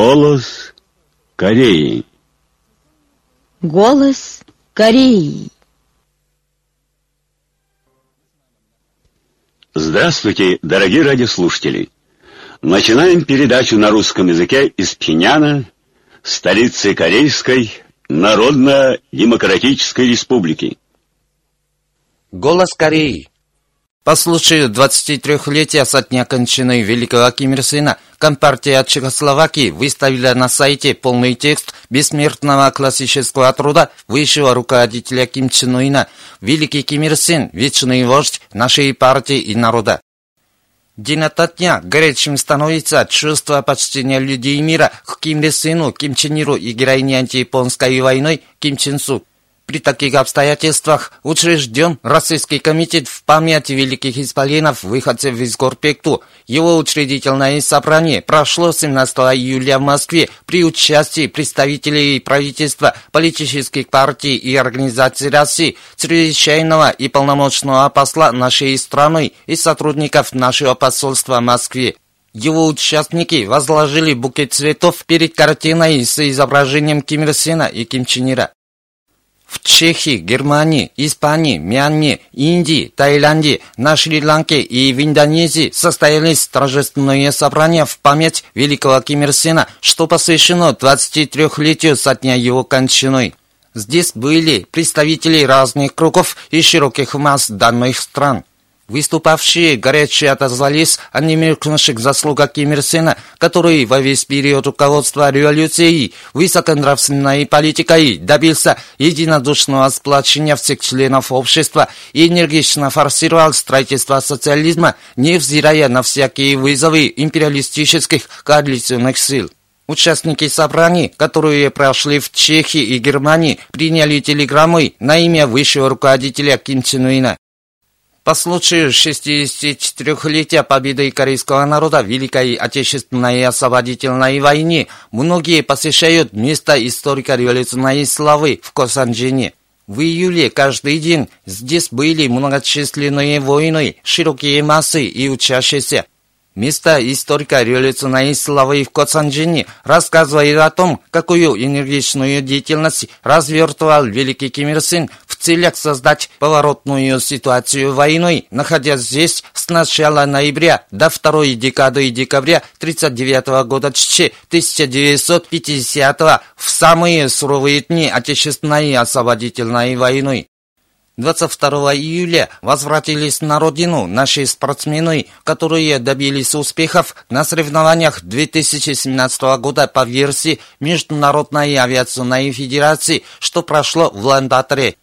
Голос Кореи. Голос Кореи. Здравствуйте, дорогие радиослушатели! Начинаем передачу на русском языке из Пхеняна, столицы Корейской Народно-Демократической Республики. Голос Кореи. По случаю 23-летия со дня кончины великого Ким Ир Сына, Компартия Чехословакии выставила на сайте полный текст бессмертного классического труда высшего руководителя Ким Чен Ына «Великий Ким Ир Син, вечный вождь нашей партии и народа». День ото дня горячим становится чувство почтения людей мира к Ким Ир Сыну, Ким Чен Иру и героине антияпонской войны Ким Чен Су. При таких обстоятельствах учрежден Российский комитет в память великих исполинов, выходцев из Горпекту. Его учредительное собрание прошло 17 июля в Москве при участии представителей правительства, политических партий и организаций России, чрезвычайного и полномочного посла нашей страны и сотрудников нашего посольства в Москве. Его участники возложили букет цветов перед картиной с изображением Ким Ир Сена и Ким Чен Ира. В Чехии, Германии, Испании, Мьянме, Индии, Таиланде, на Шри-Ланке и в Индонезии состоялись торжественные собрания в память великого Ким Ир Сена, что посвящено 23-летию со дня его кончины. Здесь были представители разных кругов и широких масс данных стран. Выступавшие горячо отозвались о немеркнувших заслугах Ким Ир Сена, который во весь период руководства революцией, высоконравственной политикой добился единодушного сплочения всех членов общества и энергично форсировал строительство социализма, невзирая на всякие вызовы империалистических коалиционных сил. Участники собраний, которые прошли в Чехии и Германии, приняли телеграммы на имя высшего руководителя Ким Чен Ына. По случаю 64-летия победы корейского народа в Великой Отечественной освободительной войне многие посещают место историко-революционной славы в Косанджине. В июле каждый день здесь были многочисленные войны, широкие массы и учащиеся. Место историко-революционной славы в Коцанджине рассказывает о том, какую энергичную деятельность развертывал великий Ким Ир Син в целях создать поворотную ситуацию войной, находясь здесь с начала ноября до второй декады декабря 1939 года 1950 в самые суровые дни Отечественной освободительной войны. 22 июля возвратились на родину наши спортсмены, которые добились успехов на соревнованиях 2017 года по версии Международной авиационной федерации, что прошло в Ландаторе.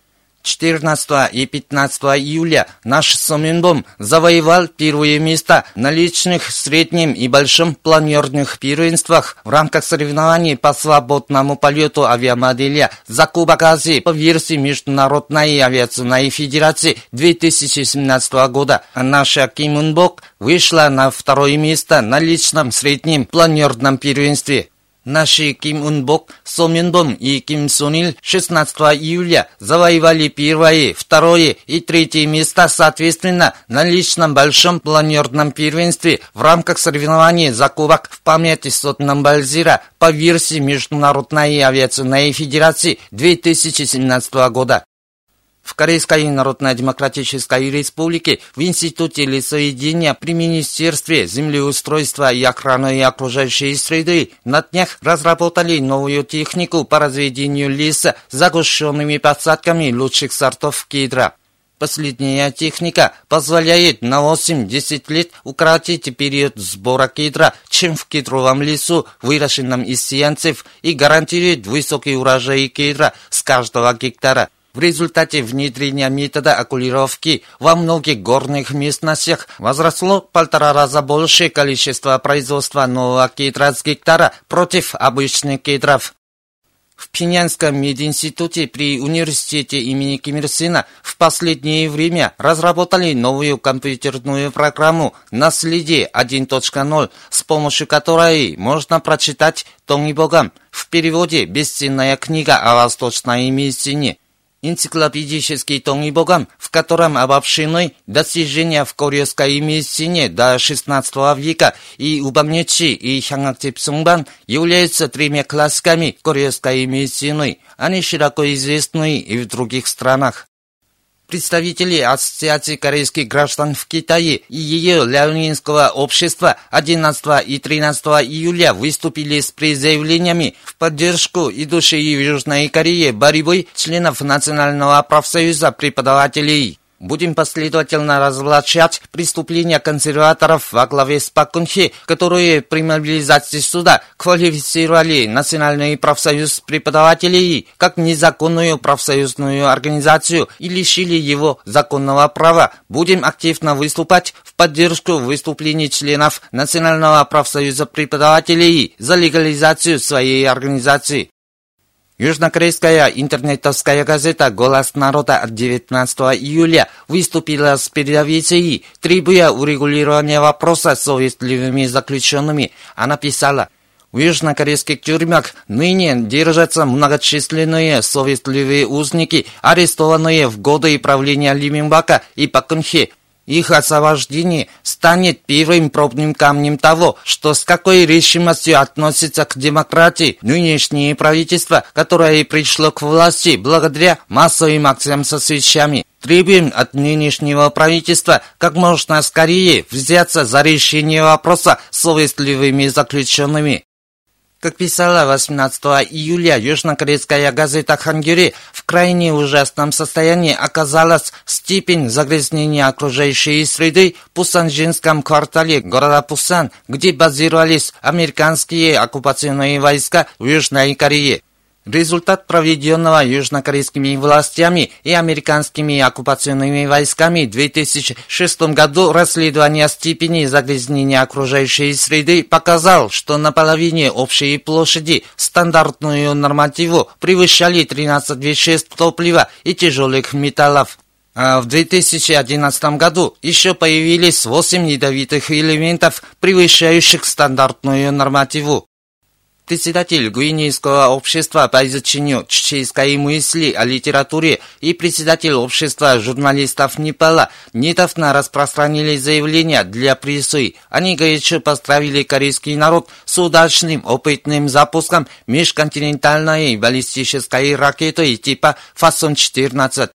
14 и 15 июля наш Соминбом завоевал первые места на личных, среднем и большом планерных первенствах в рамках соревнований по свободному полету авиамодели за Кубок Азии по версии Международной авиационной федерации 2017 года. Наша Ким Унбок вышла на второе место на личном среднем планерном первенстве. Наши Ким Унбок, Со Минбом и Ким Сунил 16 июля завоевали первое, второе и третье места соответственно на личном большом планерном первенстве в рамках соревнований за кубок в памяти сотном Бальзира по версии Международной авиационной федерации 2017 года. В Корейской Народно-Демократической Республике в Институте лесоведения при Министерстве землеустройства и охраны окружающей среды на днях разработали новую технику по разведению леса загущенными посадками лучших сортов кедра. Последняя техника позволяет на 8-10 лет укоротить период сбора кедра, чем в кедровом лесу, выращенном из сеянцев, и гарантирует высокий урожай кедра с каждого гектара. В результате внедрения метода окулировки во многих горных местностях возросло полтора раза большее количество производства нового кедра с гектара против обычных кедров. В Пинянском мединституте при университете имени Ким Ир Сына в последнее время разработали новую компьютерную программу «Наследие 1.0», с помощью которой можно прочитать «Том и Богам» в переводе «Бесценная книга о восточной медицине». Энциклопедический том и богам, в котором обобщены достижения в корейской медицине до XVI века и Убамнечи и Хянгактип Сумбан являются тремя классиками корейской медицины. Они широко известны и в других странах. Представители Ассоциации корейских граждан в Китае и ее Ляонинского общества 11 и 13 июля выступили с призывлениями в поддержку идущей в Южной Корее борьбы членов Национального профсоюза преподавателей. Будем последовательно разоблачать преступления консерваторов во главе с Пакунхи, которые при мобилизации суда квалифицировали Национальный профсоюз преподавателей как незаконную профсоюзную организацию и лишили его законного права. Будем активно выступать в поддержку выступлений членов Национального профсоюза преподавателей за легализацию своей организации. Южнокорейская интернетовская газета «Голос народа» от 19 июля выступила с передовицей, требуя урегулирования вопроса с совестливыми заключенными. Она писала, в южнокорейских тюрьмах ныне держатся многочисленные совестливые узники, арестованные в годы правления Ли Минбака и Пакунхе, их освобождение станет первым пробным камнем того, что с какой решимостью относится к демократии нынешнее правительство, которое пришло к власти благодаря массовым акциям со свечами. Требуем от нынешнего правительства как можно скорее взяться за решение вопроса с совестливыми заключенными. Как писала 18 июля южнокорейская газета «Хангюри», в крайне ужасном состоянии оказалась степень загрязнения окружающей среды в Пусанжинском квартале города Пусан, где базировались американские оккупационные войска в Южной Корее. Результат проведенного южнокорейскими властями и американскими оккупационными войсками в 2006 году расследования степени загрязнения окружающей среды показал, что на половине общей площади стандартную нормативу превышали 13 веществ топлива и тяжелых металлов. А в 2011 году еще появились 8 ядовитых элементов, превышающих стандартную нормативу. Председатель Гвинейского общества по изучению чеченской мысли о литературе и председатель общества журналистов Непала недавно распространили заявление для прессы. Они горячо поздравили корейский народ с удачным опытным запуском межконтинентальной баллистической ракеты типа «Фасон-14».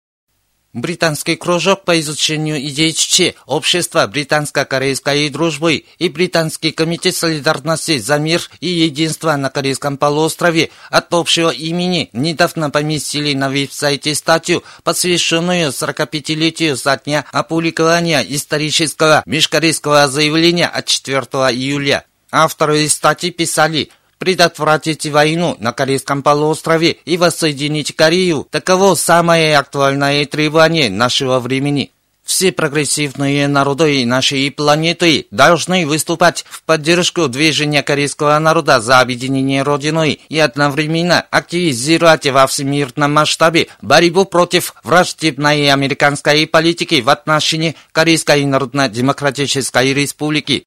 Британский кружок по изучению идей ЧЧ, Общество британско-корейской дружбы и Британский комитет солидарности за мир и единство на Корейском полуострове от общего имени недавно поместили на веб-сайте статью, посвященную 45-летию со дня опубликования исторического межкорейского заявления от 4 июля. Авторы статьи писали, предотвратить войну на Корейском полуострове и воссоединить Корею. Таково самое актуальное требование нашего времени. Все прогрессивные народы нашей планеты должны выступать в поддержку движения корейского народа за объединение Родиной и одновременно активизировать во всемирном масштабе борьбу против враждебной американской политики в отношении Корейской Народно-Демократической Республики.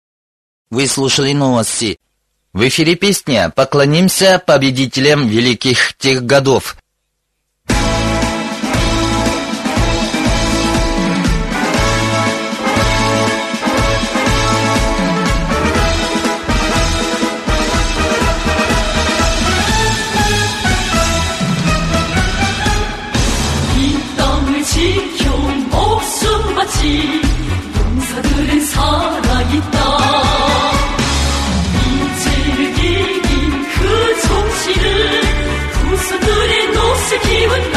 Вы слушали новости. В эфире песня «Поклонимся победителям великих тех годов». even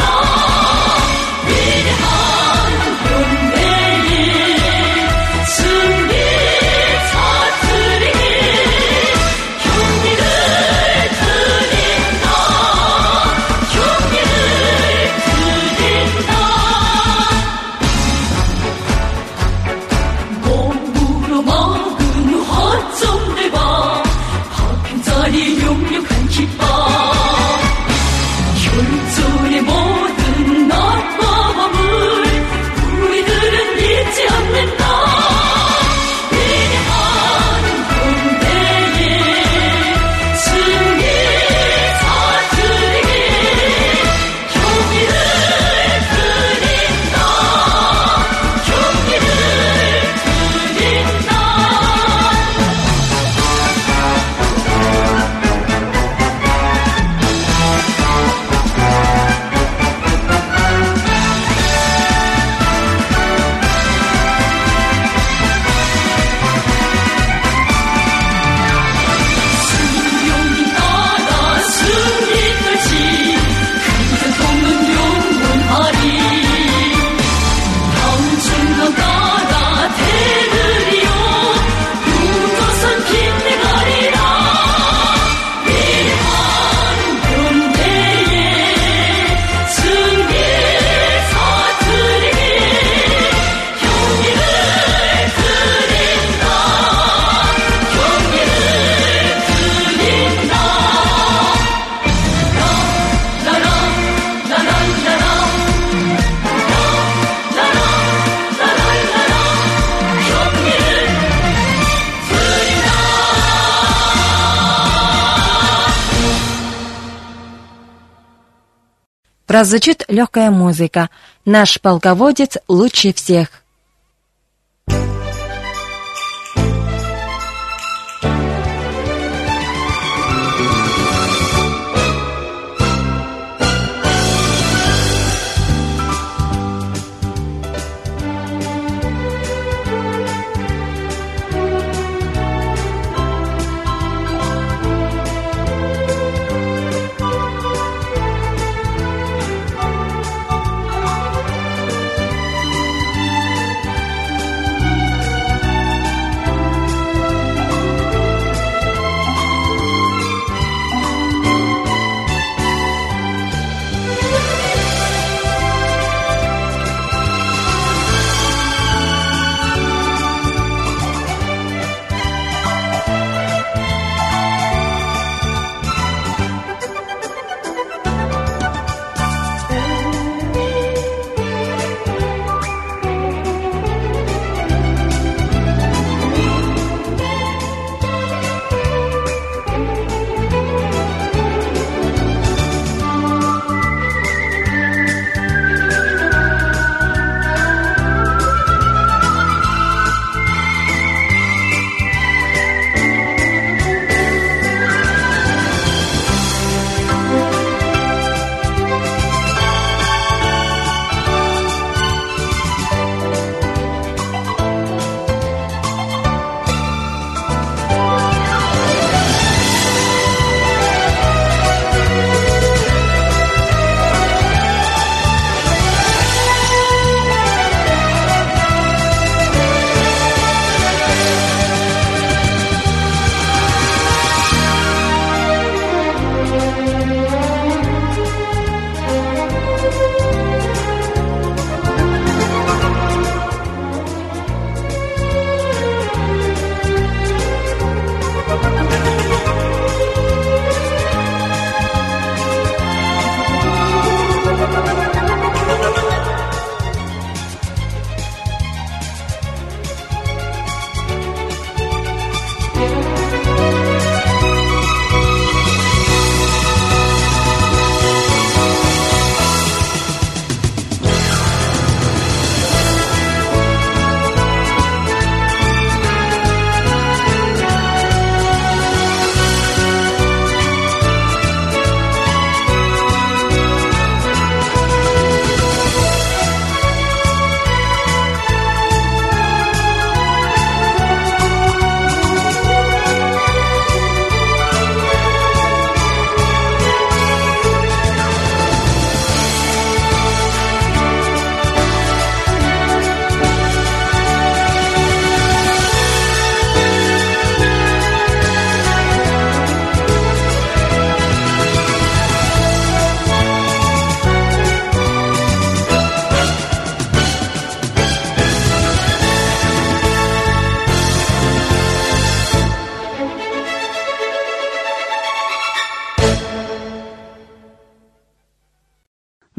Прозвучит легкая музыка. Наш полководец лучше всех.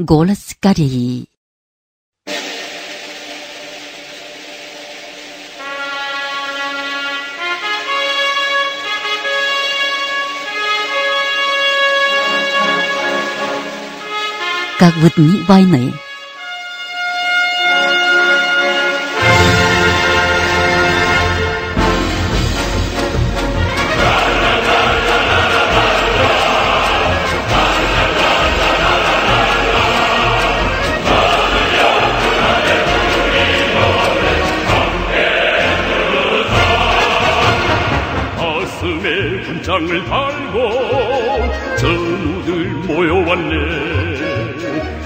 Голос Кореи. Как в дни войны. 가슴에 군장을 달고 전우들 모여왔네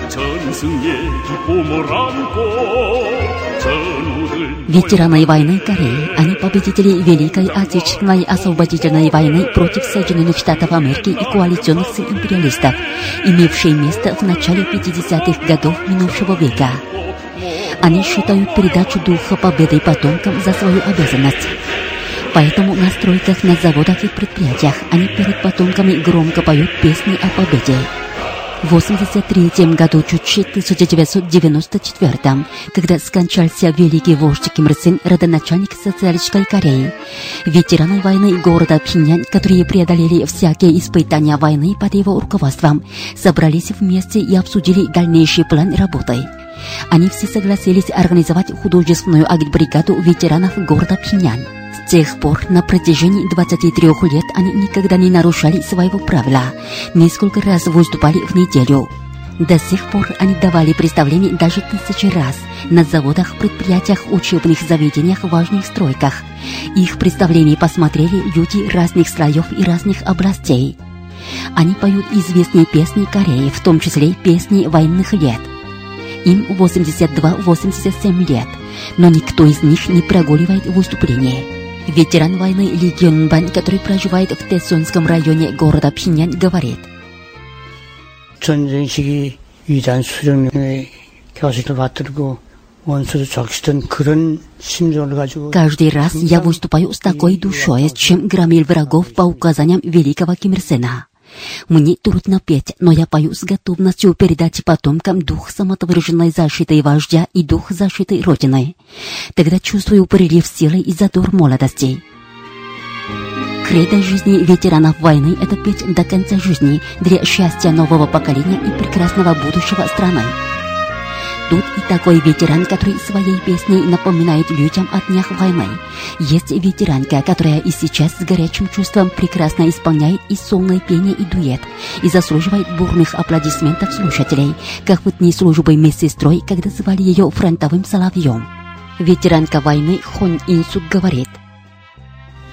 전승의 기쁨을 안고 전우들 Ветераны войны Кореи, они победители Великой Отечественной освободительной войны против Соединенных Штатов Америки и коалиционных сил империалистов, имевшей место в начале 50-х годов минувшего века. Они считают передачу духа победы потомкам за свою обязанность. Поэтому на стройках, на заводах и предприятиях они перед потомками громко поют песни о победе. В 83 году, чуть 1994 когда скончался великий вождь Ким Ир Сен, родоначальник социалистической Кореи. Ветераны войны города Пхеньян, которые преодолели всякие испытания войны под его руководством, собрались вместе и обсудили дальнейший план работы. Они все согласились организовать художественную агитбригаду ветеранов города Пхеньян. С тех пор на протяжении 23 лет они никогда не нарушали своего правила. Несколько раз выступали в неделю. До сих пор они давали представления даже тысячи раз на заводах, предприятиях, учебных заведениях, важных стройках. Их представления посмотрели люди разных слоев и разных областей. Они поют известные песни Кореи, в том числе песни военных лет. Им 82-87 лет, но никто из них не прогуливает выступления. Ветеран войны Ли Гёнбан, который проживает в Тэсунском районе города Пхеньян, говорит. 전쟁 시기 위대한 수령님의 교식을 받들고 원수도 적시던 그런 심정을 가지고 Каждый раз я выступаю с такой душой, чем громил врагов по указаниям великого Ким Ир Сена. Мне трудно петь, но я пою с готовностью передать потомкам дух самоотверженной защиты вождя и дух защиты Родины. Тогда чувствую прилив силы и задор молодости. Кредо жизни ветеранов войны – это петь до конца жизни для счастья нового поколения и прекрасного будущего страны. Тут и такой ветеран, который своей песней напоминает людям о днях войны. Есть ветеранка, которая и сейчас с горячим чувством прекрасно исполняет и сонное пение, и дуэт, и заслуживает бурных аплодисментов слушателей, как в дни службы медсестрой, когда звали ее фронтовым соловьем. Ветеранка войны Хон Инсук говорит,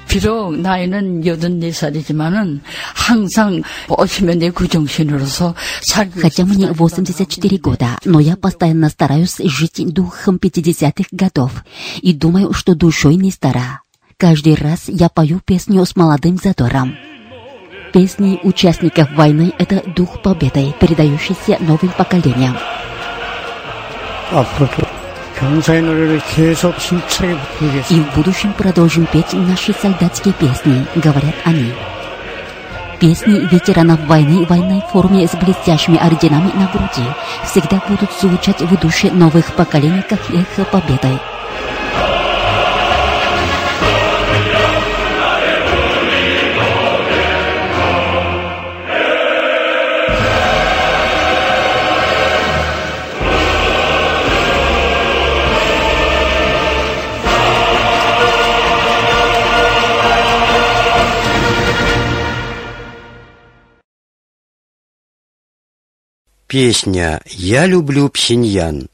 비록 나이는 84살이지만은 항상 보시면 내 구정신으로서 살고 Хотя мне 84 года, но я постоянно стараюсь жить духом 50-х годов и думаю, что душой не стара. Каждый раз я пою песню с молодым задором. Песни участников войны — это дух победы, передающийся новым поколениям. 앞 И в будущем продолжим петь наши солдатские песни, говорят они. Песни ветеранов войны в военной форме с блестящими орденами на груди всегда будут звучать в душе новых поколений, как их победой. Песня «Я люблю Пхеньян».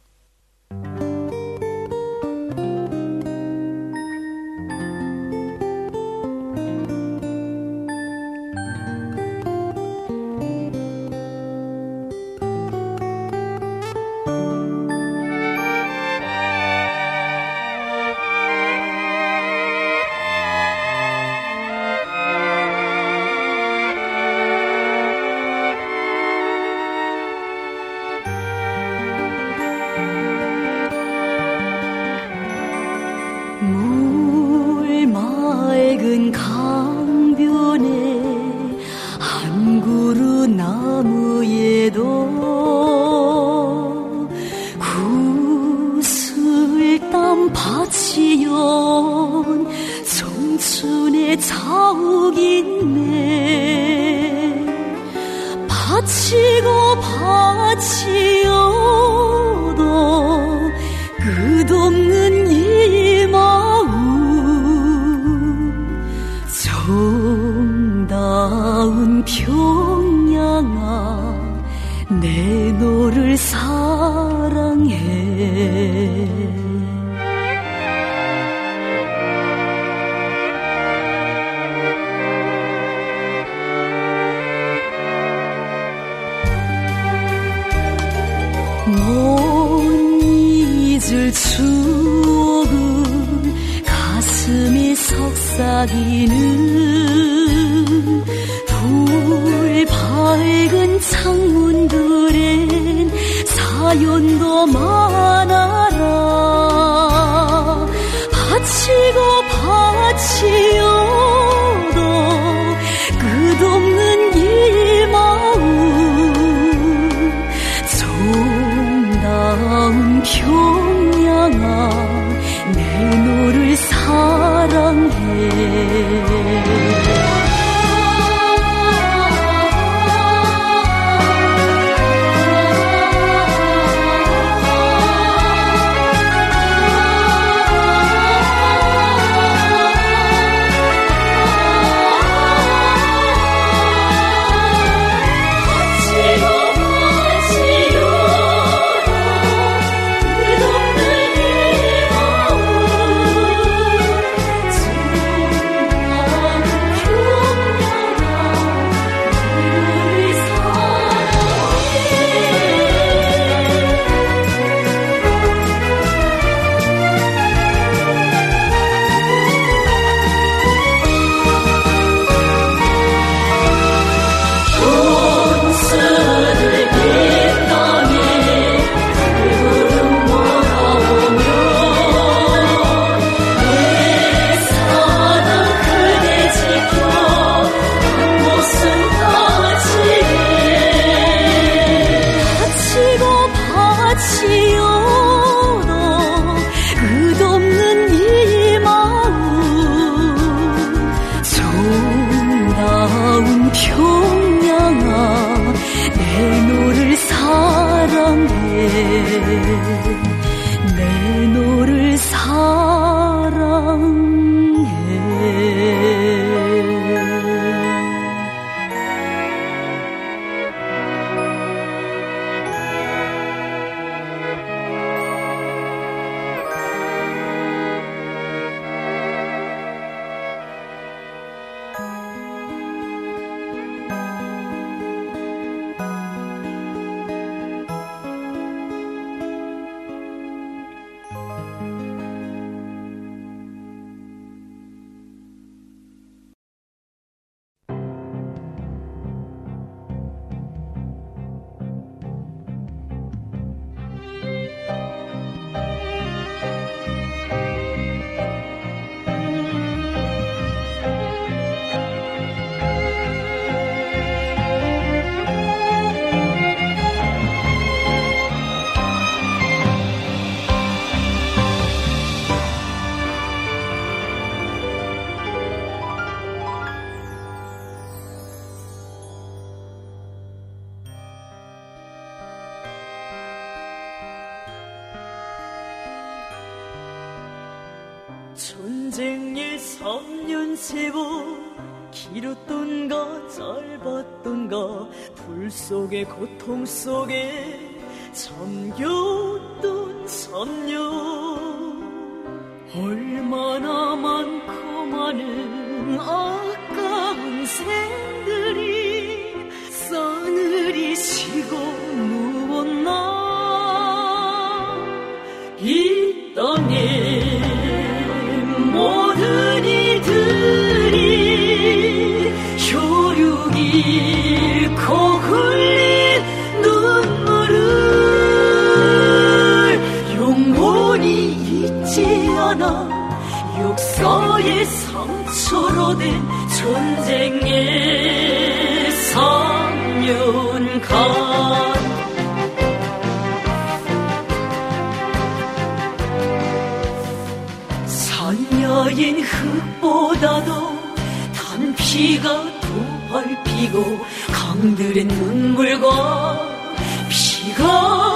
바치고 바치어 3년 세월 길었던가 짧았던가 불 속의 고통 속에 잠겼던 3년 얼마나 많고 많은 아까운 생들이 싸늘히 쉬고 역사의 상처로 된 전쟁의 3년간. 산야인 흙보다도 단피가 더 밟히고 강들의 눈물과 피가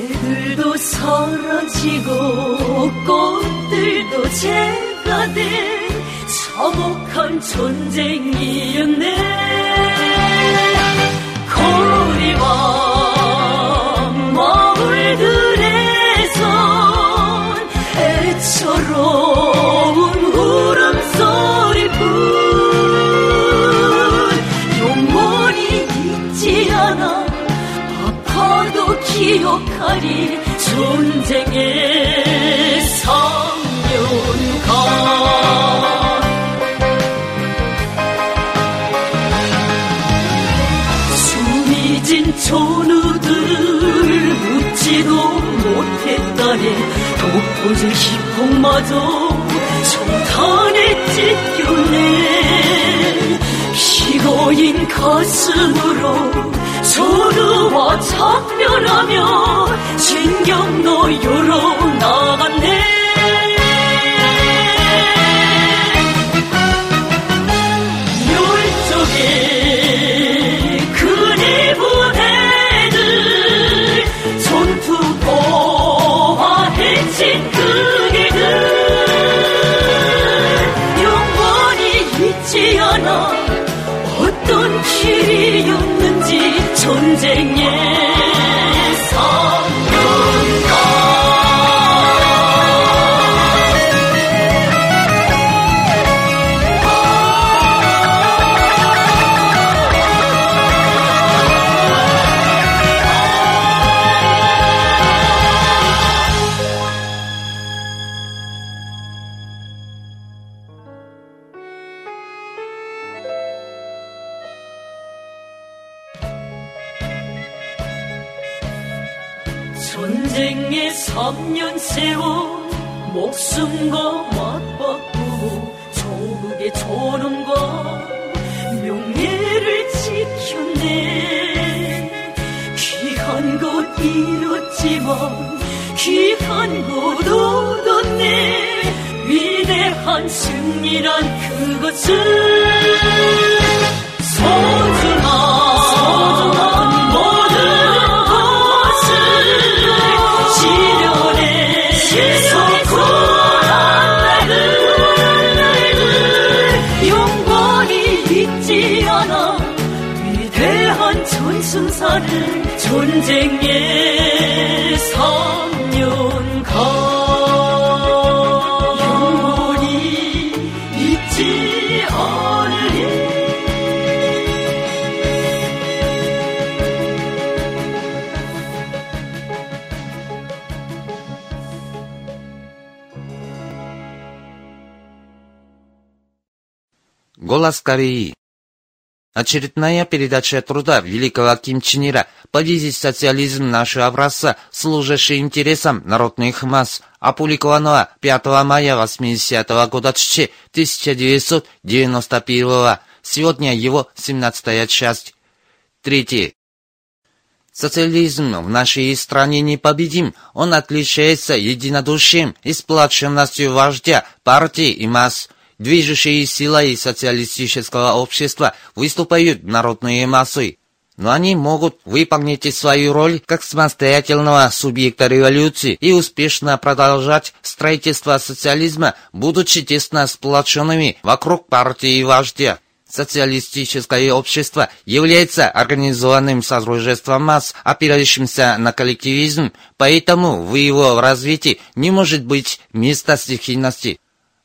새들도 사라지고 꽃들도 재가 된 참혹한 전쟁이었네. 거리와 마을들에선 애처로운 울음소리뿐 기억하리 전쟁의 3년간 숨이 진 전우들 묻지도 못했다네 독보질 희곡마저 정탄에 찢겼네 피고인 가슴으로 서로와 작별하며 신경노유로 나갔네. 열쪽에 그네 부대들 손투포와 해친 그게들 영원히 잊지 않아 어떤 길이었 는지 Голос Кореи. Очередная передача труда великого Ким Чен Ира «Победить социализм нашего образца, служащий интересам народных масс», опубликованного 5 мая 80 года 1991 Сегодня его 17 часть. Третье. Социализм в нашей стране непобедим. Он отличается единодушием и сплоченностью вождя, партии и масс. Движущей силой социалистического общества выступают народные массы. Но они могут выполнить свою роль как самостоятельного субъекта революции и успешно продолжать строительство социализма, будучи тесно сплоченными вокруг партии и вождя. Социалистическое общество является организованным содружеством масс, опирающимся на коллективизм, поэтому в его развитии не может быть места стихийности.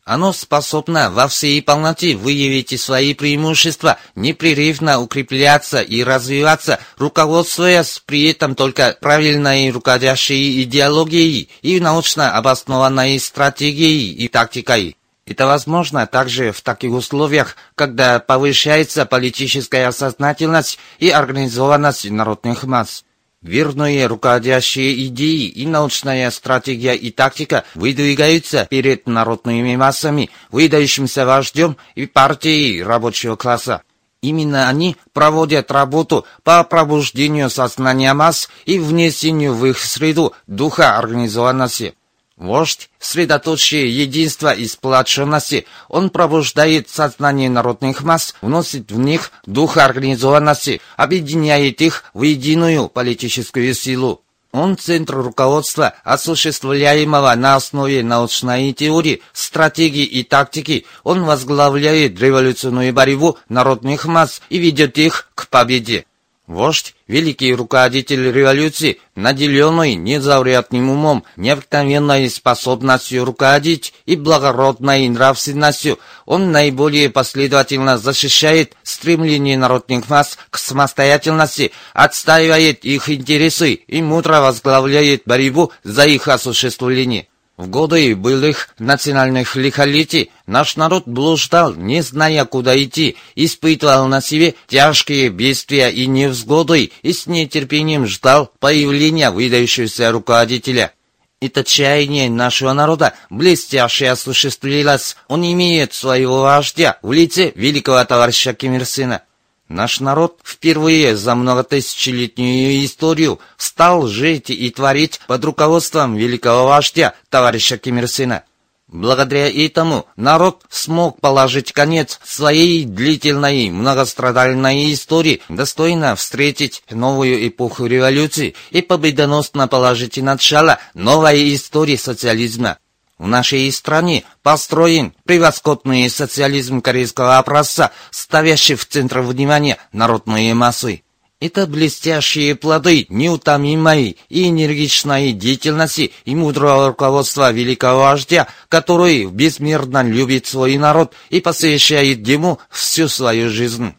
Оно способно во всей полноте выявить свои преимущества, непрерывно укрепляться и развиваться, руководствуясь при этом только правильной руководящей идеологией и научно обоснованной стратегией и тактикой. Это возможно также в таких условиях, когда повышается политическая сознательность и организованность народных масс. Верные руководящие идеи и научная стратегия и тактика выдвигаются перед народными массами, выдающимся вождем и партией рабочего класса. Именно они проводят работу по пробуждению сознания масс и внесению в их среду духа организованности. Вождь – средоточие единства и сплоченности. Он пробуждает сознание народных масс, вносит в них дух организованности, объединяет их в единую политическую силу. Он центр руководства, осуществляемого на основе научной теории, стратегии и тактики. Он возглавляет революционную борьбу народных масс и ведет их к победе. Вождь, великий руководитель революции, наделенный незаурядным умом, необыкновенной способностью руководить и благородной нравственностью, он наиболее последовательно защищает стремление народных масс к самостоятельности, отстаивает их интересы и мудро возглавляет борьбу за их осуществление. В годы былых национальных лихолетий наш народ блуждал, не зная, куда идти, испытывал на себе тяжкие бедствия и невзгоды и с нетерпением ждал появления выдающегося руководителя. Это чаяние нашего народа блестяще осуществилось. Он имеет своего вождя в лице великого товарища Ким Ир Сына. Наш народ впервые за многотысячелетнюю историю стал жить и творить под руководством великого вождя, товарища Ким Ир Сына. Благодаря этому народ смог положить конец своей длительной многострадальной истории, достойно встретить новую эпоху революции и победоносно положить начало новой истории социализма. В нашей стране построен превосходный социализм корейского образца, ставящий в центр внимания народные массы. Это блестящие плоды неутомимой и энергичной деятельности и мудрого руководства великого вождя, который безмерно любит свой народ и посвящает ему всю свою жизнь.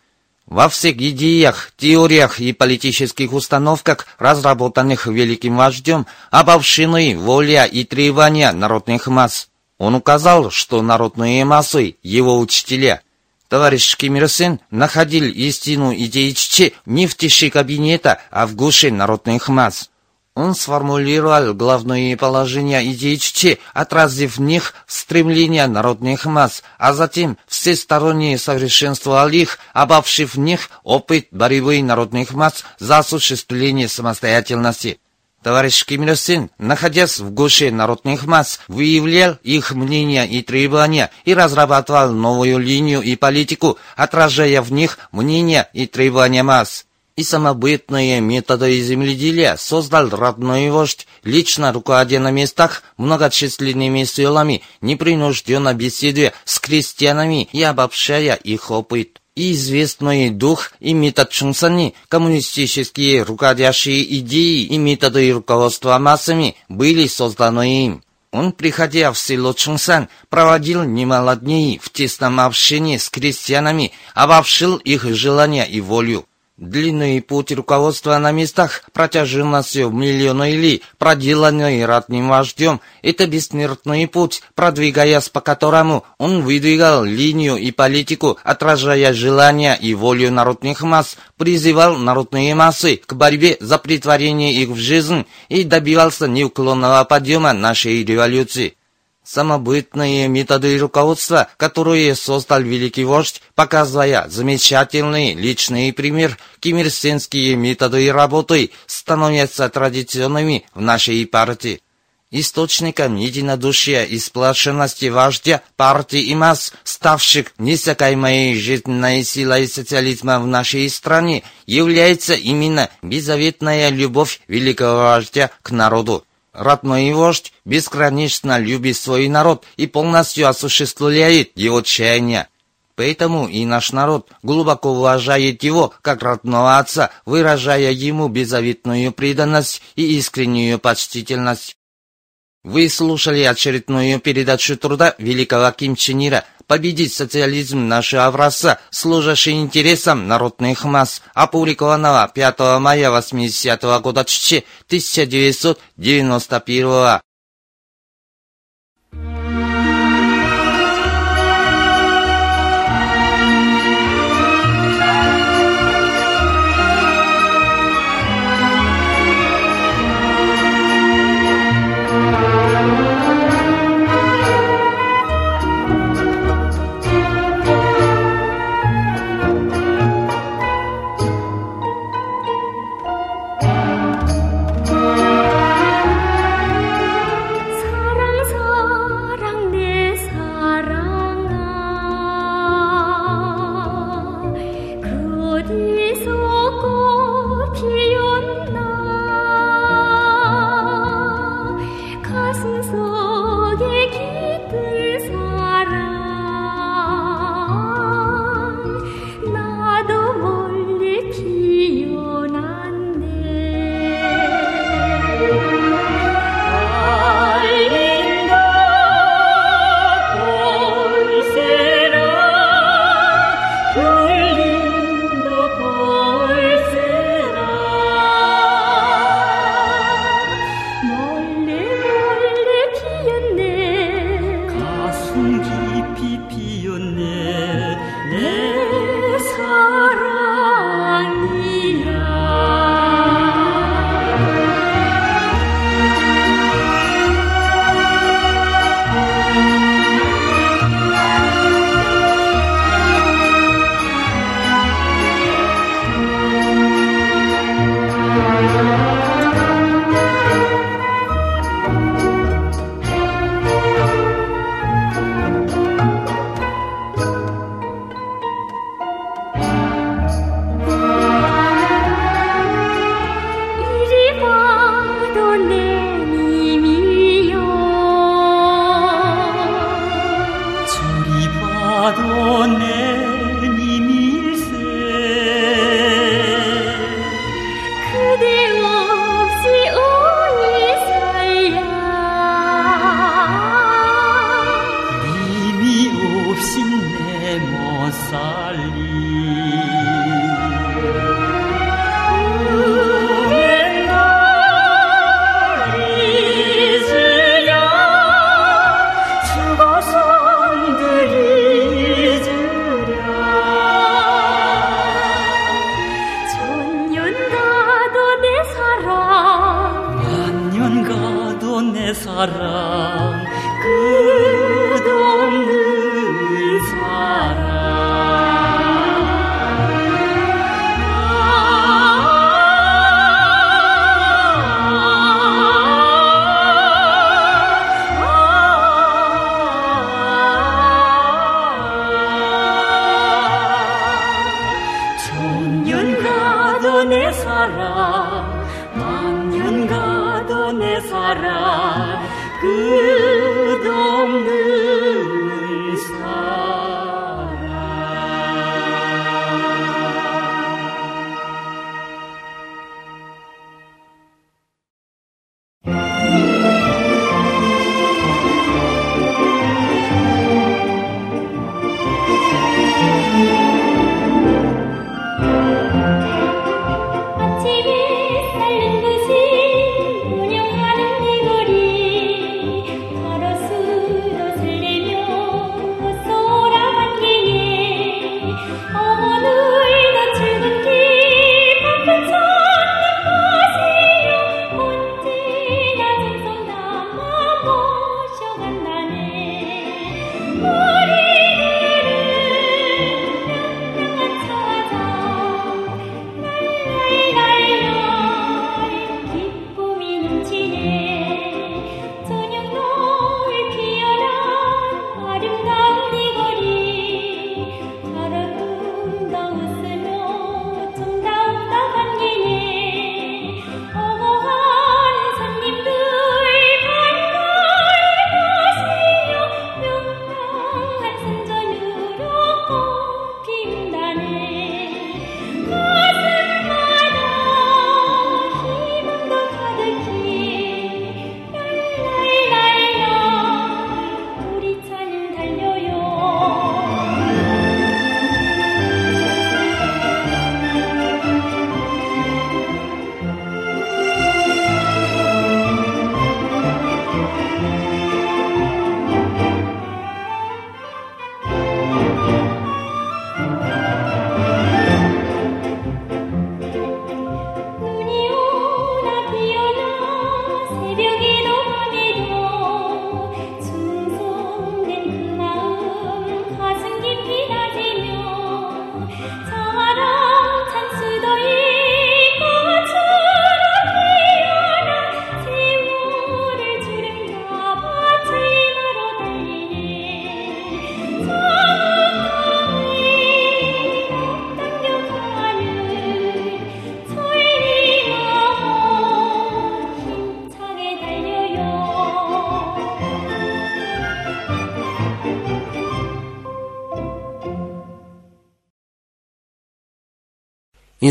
Во всех идеях, теориях и политических установках, разработанных великим вождем, обобщены воля и требования народных масс. Он указал, что народные массы – его учителя. Товарищ Ким Ир Сен находил истину идеи Чичи не в тиши кабинета, а в гуше народных масс. Он сформулировал главные положения идей Чичи, отразив в них стремления народных масс, а затем всесторонне совершенствовал их, обобщив в них опыт борьбы народных масс за осуществление самостоятельности. Товарищ Ким Ир Сен, находясь в гуще народных масс, выявлял их мнения и требования и разрабатывал новую линию и политику, отражая в них мнения и требования масс и самобытные методы земледелия создал родной вождь, лично руководя на местах многочисленными силами, непринужденно беседуя с крестьянами и обобщая их опыт. И известный дух и метод Чунсани, коммунистические руководящие идеи и методы руководства массами были созданы им. Он, приходя в село Чунсан, проводил немало дней в тесном общении с крестьянами, обобщил их желания и волю. Длинный путь руководства на местах, протяженностью миллионы ли, проделанный ратным вождем, это бессмертный путь, продвигаясь по которому он выдвигал линию и политику, отражая желания и волю народных масс, призывал народные массы к борьбе за притворение их в жизнь и добивался неуклонного подъема нашей революции. Самобытные методы руководства, которые создал великий вождь, показывая замечательный личный пример, кимирсенские методы работы становятся традиционными в нашей партии. Источником единодушия и сплоченности вождя партии и масс, ставших несякаемой жизненной силой социализма в нашей стране, является именно беззаветная любовь великого вождя к народу. Родной вождь бесконечно любит свой народ и полностью осуществляет его чаяния. Поэтому и наш народ глубоко уважает его как родного отца, выражая ему беззаветную преданность и искреннюю почтительность. Вы слушали очередную передачу труда великого Ким Чен Ира «Победить социализм нашего образца, служащий интересам народных масс», опубликованного 5 мая 80 -го года 1991사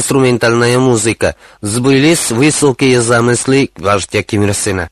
Инструментальная музыка. Сбылись высокие замыслы вождя Ким Ир Сена.